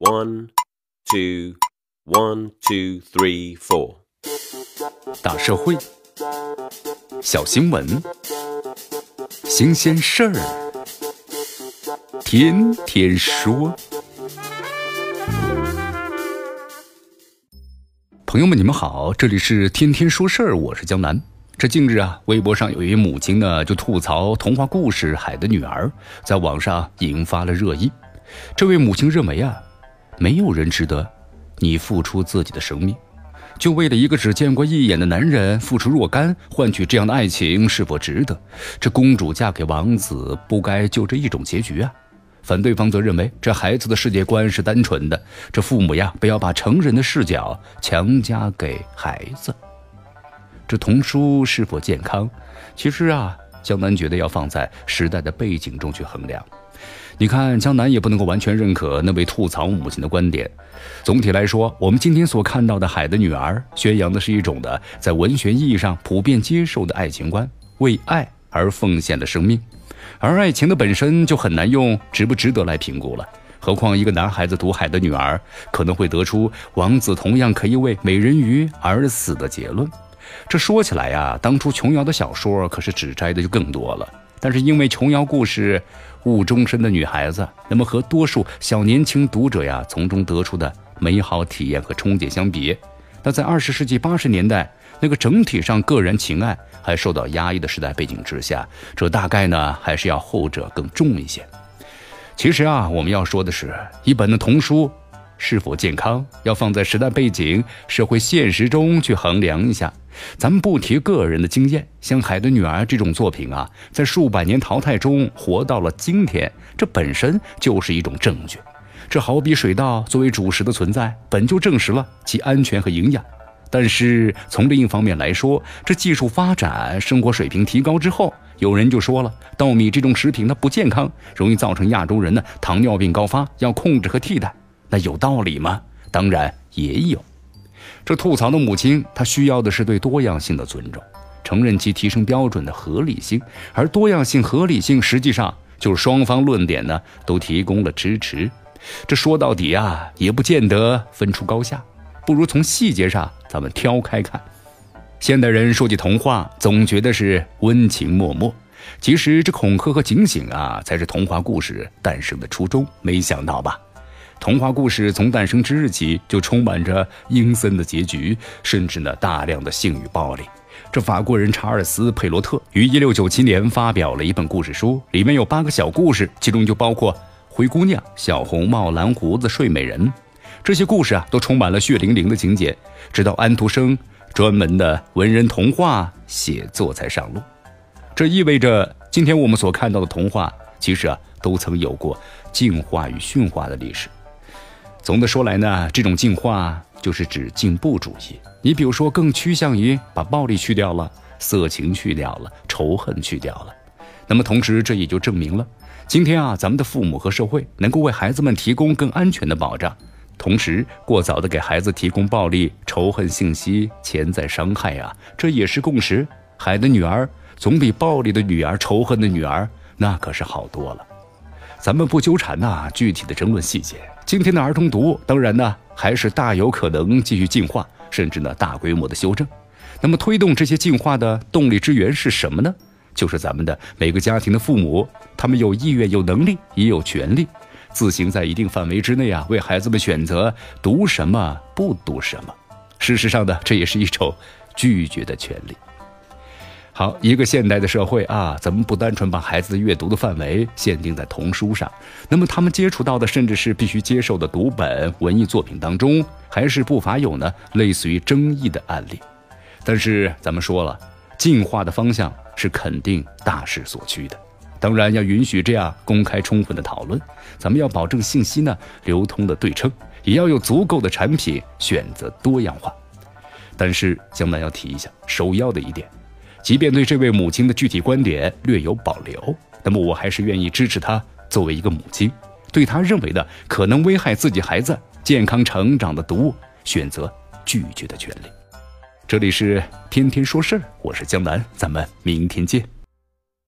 One, two, one, two, three, four. 大社会，小新闻，新鲜事儿，天天说。朋友们，你们好，这里是天天说事儿，我是江南。这近日啊，微博上有一位母亲呢，就吐槽童话故事《海的女儿》在网上引发了热议。这位母亲认为啊，没有人值得你付出自己的生命，就为了一个只见过一眼的男人付出若干，换取这样的爱情是否值得？这公主嫁给王子，不该就这一种结局啊？反对方则认为，这孩子的世界观是单纯的，这父母呀，不要把成人的视角强加给孩子。这童书是否健康？其实啊，江南觉得要放在时代的背景中去衡量。你看，江南也不能够完全认可那位吐槽母亲的观点。总体来说，我们今天所看到的《海的女儿》，宣扬的是一种的在文学意义上普遍接受的爱情观，为爱而奉献的生命。而爱情的本身就很难用值不值得来评估了，何况一个男孩子读《海的女儿》，可能会得出王子同样可以为美人鱼而死的结论。这说起来呀，当初琼瑶的小说可是指摘的就更多了。但是因为琼瑶故事误终身的女孩子，那么和多数小年轻读者呀从中得出的美好体验和憧憬相比，那在二十世纪八十年代那个整体上个人情爱还受到压抑的时代背景之下，这大概呢还是要后者更重一些。其实啊，我们要说的是，一本的童书。是否健康，要放在时代背景、社会现实中去衡量一下。咱们不提个人的经验，像《海的女儿》这种作品啊，在数百年淘汰中活到了今天，这本身就是一种证据。这好比水稻作为主食的存在，本就证实了其安全和营养。但是从另一方面来说，这技术发展、生活水平提高之后，有人就说了，稻米这种食品它不健康，容易造成亚洲人呢糖尿病高发，要控制和替代。那有道理吗？当然也有。这吐槽的母亲，她需要的是对多样性的尊重，承认其提升标准的合理性。而多样性、合理性，实际上就是双方论点呢都提供了支持。这说到底啊，也不见得分出高下，不如从细节上咱们挑开看。现代人说起童话，总觉得是温情脉脉，其实这恐吓和警醒啊，才是童话故事诞生的初衷。没想到吧？童话故事从诞生之日起就充满着阴森的结局，甚至呢大量的性与暴力。这法国人查尔斯·佩罗特于一六九七年发表了一本故事书，里面有八个小故事，其中就包括《灰姑娘》《小红帽》《蓝胡子》《睡美人》。这些故事啊都充满了血淋淋的情节，直到安徒生专门的文人童话写作才上路。这意味着今天我们所看到的童话，其实啊都曾有过进化与驯化的历史。总的说来呢，这种进化就是指进步主义。你比如说，更趋向于把暴力去掉了，色情去掉了，仇恨去掉了。那么同时，这也就证明了，今天啊，咱们的父母和社会能够为孩子们提供更安全的保障，同时过早的给孩子提供暴力、仇恨信息，潜在伤害啊，这也是共识。海的女儿总比暴力的女儿、仇恨的女儿那可是好多了。咱们不纠缠呐，具体的争论细节。今天的儿童读物，当然呢，还是大有可能继续进化，甚至呢大规模的修正。那么推动这些进化的动力之源是什么呢？就是咱们的每个家庭的父母，他们有意愿、有能力，也有权利，自行在一定范围之内啊，为孩子们选择读什么，不读什么。事实上呢，这也是一种拒绝的权利。好，一个现代的社会啊，咱们不单纯把孩子的阅读的范围限定在童书上，那么他们接触到的，甚至是必须接受的读本文艺作品当中，还是不乏有呢类似于争议的案例。但是咱们说了，进化的方向是肯定大势所趋的，当然要允许这样公开充分的讨论，咱们要保证信息呢流通的对称，也要有足够的产品选择多样化。但是江南要提一下，首要的一点。即便对这位母亲的具体观点略有保留，那么我还是愿意支持她作为一个母亲，对她认为的可能危害自己孩子健康成长的毒物选择拒绝的权利。这里是天天说事儿，我是江南，咱们明天见。